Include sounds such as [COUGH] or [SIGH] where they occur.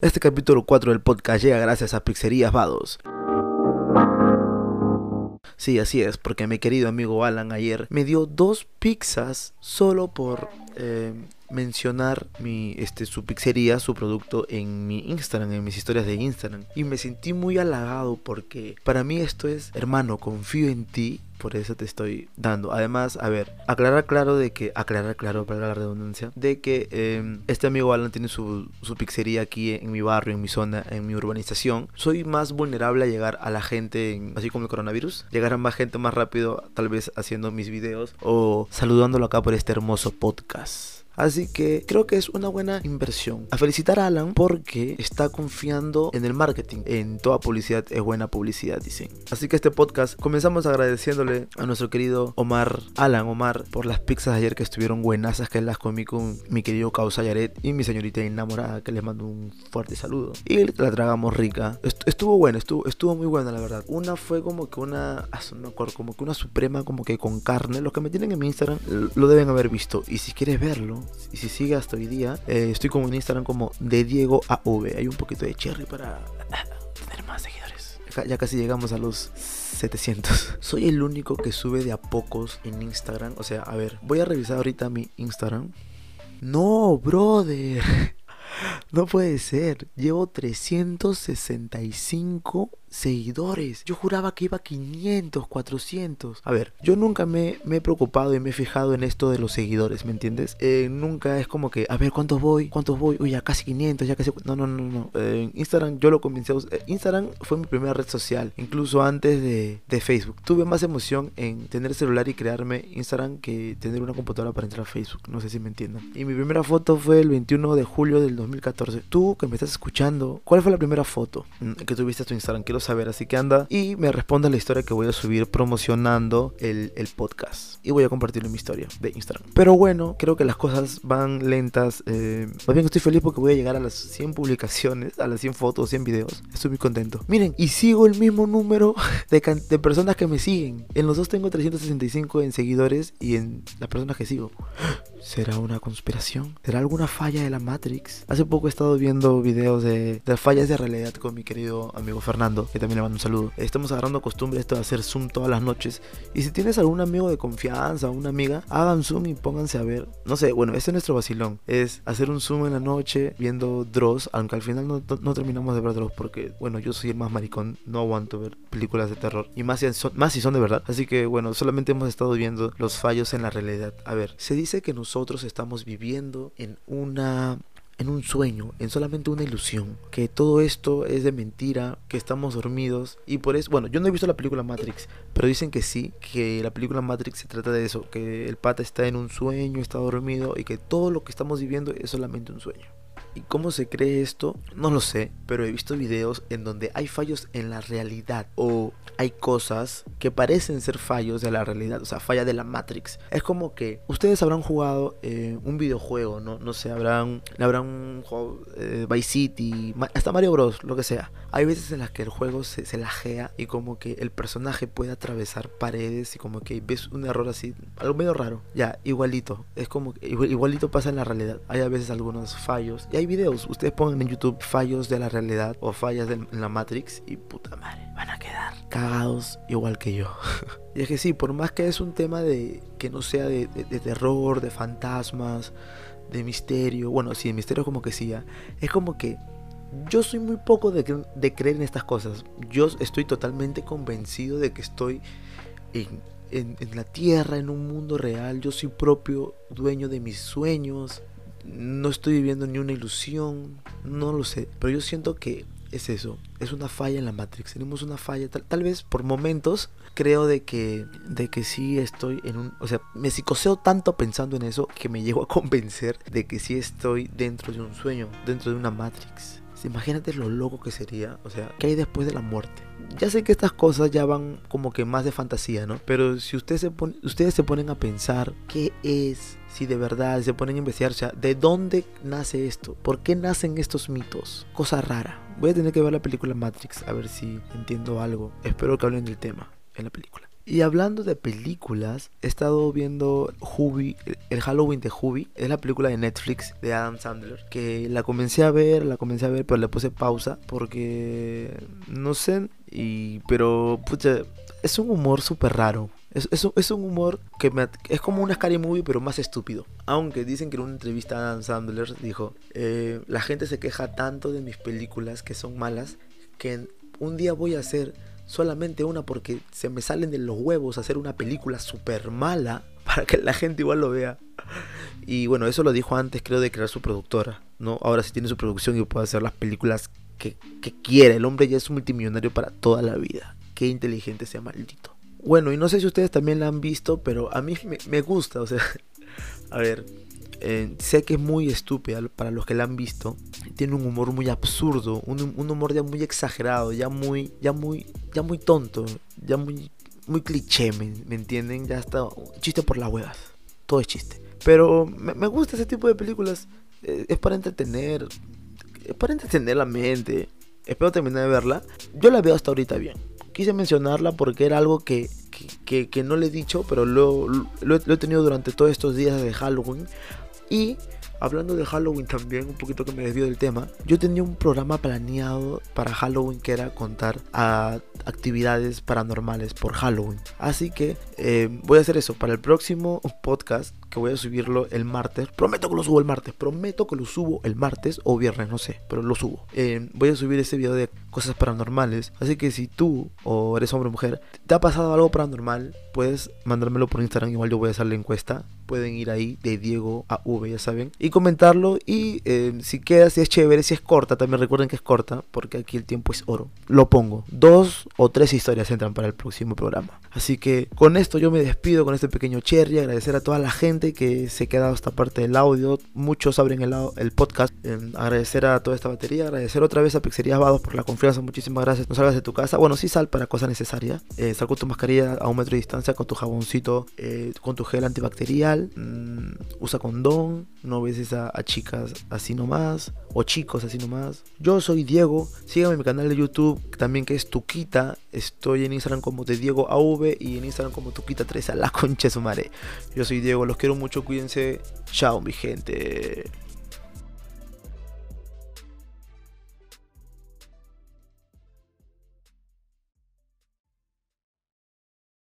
Este capítulo 4 del podcast llega gracias a Pizzerías Vados. Sí, así es, porque mi querido amigo Alan ayer me dio dos pizzas solo por eh, mencionar mi, este, su pizzería, su producto en mi Instagram, en mis historias de Instagram. Y me sentí muy halagado porque para mí esto es, hermano, confío en ti por eso te estoy dando. Además, a ver, aclarar claro de que, aclarar claro para la redundancia, de que em, este amigo Alan tiene su, su pizzería aquí en mi barrio, en mi zona, en mi urbanización. Soy más vulnerable a llegar a la gente, así como el coronavirus, llegar a más gente más rápido, tal vez haciendo mis videos o saludándolo acá por este hermoso podcast. Así que creo que es una buena inversión. A felicitar a Alan porque está confiando en el marketing. En toda publicidad es buena publicidad, dicen. Así que este podcast comenzamos agradeciéndole a nuestro querido Omar, Alan Omar, por las pizzas ayer que estuvieron buenasas que las comí con mi querido Causa Yaret y mi señorita enamorada que les mando un fuerte saludo. Y la tragamos rica. estuvo bueno, estuvo, estuvo muy buena la verdad. Una fue como que una, ah, no como que una suprema como que con carne. Los que me tienen en mi Instagram lo deben haber visto. Y si quieres verlo, y si sigue hasta hoy día, eh, estoy como en Instagram como de Diego AV. Hay un poquito de cherry para [LAUGHS] tener más seguidores. Ya casi llegamos a los 700. [LAUGHS] Soy el único que sube de a pocos en Instagram. O sea, a ver, voy a revisar ahorita mi Instagram. No, brother. [LAUGHS] No puede ser. Llevo 365 seguidores. Yo juraba que iba a 500, 400. A ver, yo nunca me, he preocupado y me he fijado en esto de los seguidores, ¿me entiendes? Eh, nunca es como que, a ver, ¿cuántos voy? ¿Cuántos voy? Uy, ya casi 500, ya casi... No, no, no, no. Eh, Instagram yo lo comencé a usar. Eh, Instagram fue mi primera red social, incluso antes de, de, Facebook. Tuve más emoción en tener celular y crearme Instagram que tener una computadora para entrar a Facebook. No sé si me entiendan. Y mi primera foto fue el 21 de julio del 2014. Tú que me estás escuchando, ¿cuál fue la primera foto mm, que tuviste a tu Instagram? Quiero saber, así que anda y me responda la historia que voy a subir promocionando el, el podcast. Y voy a compartirlo en mi historia de Instagram. Pero bueno, creo que las cosas van lentas. Eh, más bien estoy feliz porque voy a llegar a las 100 publicaciones, a las 100 fotos, 100 videos. Estoy muy contento. Miren, y sigo el mismo número [LAUGHS] de, de personas que me siguen. En los dos tengo 365 en seguidores y en las personas que sigo. ¿Será una conspiración? ¿Será alguna falla de la Matrix? Hace poco he estado viendo videos de, de fallas de realidad con mi querido amigo Fernando, que también le mando un saludo. Estamos agarrando costumbre esto de hacer Zoom todas las noches. Y si tienes algún amigo de confianza una amiga, hagan Zoom y pónganse a ver. No sé, bueno, este es nuestro vacilón. Es hacer un Zoom en la noche viendo Dross, aunque al final no, no, terminamos de ver Dross porque, bueno, yo soy el más maricón, no aguanto ver películas de terror. Y más si, son, más si son de verdad. Así que, bueno, solamente hemos estado viendo los fallos en la realidad. A ver, se dice que nosotros estamos viviendo en una en un sueño, en solamente una ilusión, que todo esto es de mentira, que estamos dormidos y por eso, bueno, yo no he visto la película Matrix, pero dicen que sí, que la película Matrix se trata de eso, que el pata está en un sueño, está dormido y que todo lo que estamos viviendo es solamente un sueño. ¿Y cómo se cree esto? No lo sé, pero he visto videos en donde hay fallos en la realidad o hay cosas que parecen ser fallos de la realidad, o sea, falla de la Matrix. Es como que ustedes habrán jugado eh, un videojuego, ¿no? No sé, habrán, habrán jugado eh, Vice City, hasta Mario Bros, lo que sea. Hay veces en las que el juego se, se lajea y como que el personaje puede atravesar paredes y como que ves un error así, algo medio raro. Ya, igualito, es como que igualito pasa en la realidad. Hay a veces algunos fallos y hay videos, ustedes pongan en YouTube fallos de la realidad o fallas de la Matrix y puta madre, van a quedar cagados igual que yo. [LAUGHS] y es que sí, por más que es un tema de que no sea de, terror, de fantasmas, de misterio, bueno, sí, de misterio como que sí, es como que yo soy muy poco de, de, creer en estas cosas. Yo estoy totalmente convencido de que estoy en, la tierra, en un mundo real. Yo soy propio dueño de mis sueños no estoy viviendo ni una ilusión, no lo sé, pero yo siento que es eso, es una falla en la Matrix, tenemos una falla, tal, vez por momentos creo de que, de que sí estoy en un, o sea, me psicoseo tanto pensando en eso que me llego a convencer de que sí estoy dentro de un sueño, dentro de una Matrix. Imagínate lo loco que sería, o sea, ¿qué hay después de la muerte? Ya sé que estas cosas ya van como que más de fantasía, ¿no? Pero si ustedes se, ustedes se ponen a pensar qué es, si de verdad se ponen a investigar, o sea, ¿de dónde nace esto? ¿Por qué nacen estos mitos? Cosa rara. Voy a tener que ver la película Matrix a ver si entiendo algo. Espero que hablen del tema en la película. Y hablando de películas, he estado viendo Hubi, el Halloween de Hubi, es la película de Netflix de Adam Sandler, que la comencé a ver, la comencé a ver, pero le puse pausa porque no sé, y pero pucha, es un humor súper raro. Es, un humor que me, es como una scary movie, pero más estúpido. Aunque dicen que en una entrevista Adam Sandler dijo: eh, La gente se queja tanto de mis películas que son malas que un día voy a hacer solamente una porque se me salen de los huevos hacer una película súper mala [LAUGHS] para que la gente igual lo vea. Y bueno, eso lo dijo antes, creo, de crear su productora, ¿no? Ahora sí tiene su producción y puede hacer las películas que, que quiere. El hombre ya es un multimillonario para toda la vida. Qué inteligente sea maldito. Bueno, y no sé si ustedes también la han visto, pero a mí me, me gusta, o sea, [LAUGHS] a ver, eh, sé que es muy estúpida para los que la han visto. Tiene un humor muy absurdo, un, un, humor ya muy exagerado, ya muy, ya muy, ya muy tonto, ya muy, muy cliché, ¿me, entienden? Ya está chiste por las huevas, todo es chiste. Pero me, me gusta ese tipo de películas, eh, es para entretener, es para entretener la mente. Espero terminar de verla. Yo la veo hasta ahorita bien. Quise mencionarla porque era algo que, que, que, no le he dicho, pero lo, lo, lo, he tenido durante todos estos días de Halloween. Y hablando de Halloween también, un poquito que me desvío del tema, yo tenía un programa planeado para Halloween que era contar actividades paranormales por Halloween. Así que eh, voy a hacer eso para el próximo podcast que voy a subirlo el martes. Prometo que lo subo el martes. Prometo que lo subo el martes o viernes, no sé, pero lo subo. Eh, voy a subir ese video de cosas paranormales. Así que si tú o eres hombre o mujer, te ha pasado algo paranormal, puedes mandármelo por Instagram. Igual yo voy a hacer la encuesta. Pueden ir ahí de Diego a V, ya saben. Comentarlo. Y eh, si queda, si es chévere, si es corta, también recuerden que es corta. Porque aquí el tiempo es oro. Lo pongo. Dos o tres historias entran para el próximo programa. Así que con esto yo me despido con este pequeño cherry. Agradecer a toda la gente que se ha quedado esta parte del audio. Muchos abren el, el podcast. Eh, agradecer a toda esta batería. Agradecer otra vez a Pizzerías Vados por la confianza. Muchísimas gracias. No salgas de tu casa. Bueno, sí sal para cosas necesarias. Eh, sal con tu mascarilla a un metro de distancia, con tu jaboncito, con tu gel antibacterial. Mm, usa condón. No a, chicas así nomás. O chicos así nomás. Yo soy Diego. Síganme en mi canal de YouTube. También que es Tuquita. Estoy en Instagram como de Diego AV. Y en Instagram como Tuquita3 a la [LAUGHS] concha de su madre. Yo soy Diego. Los quiero mucho, cuídense. Chao, mi gente.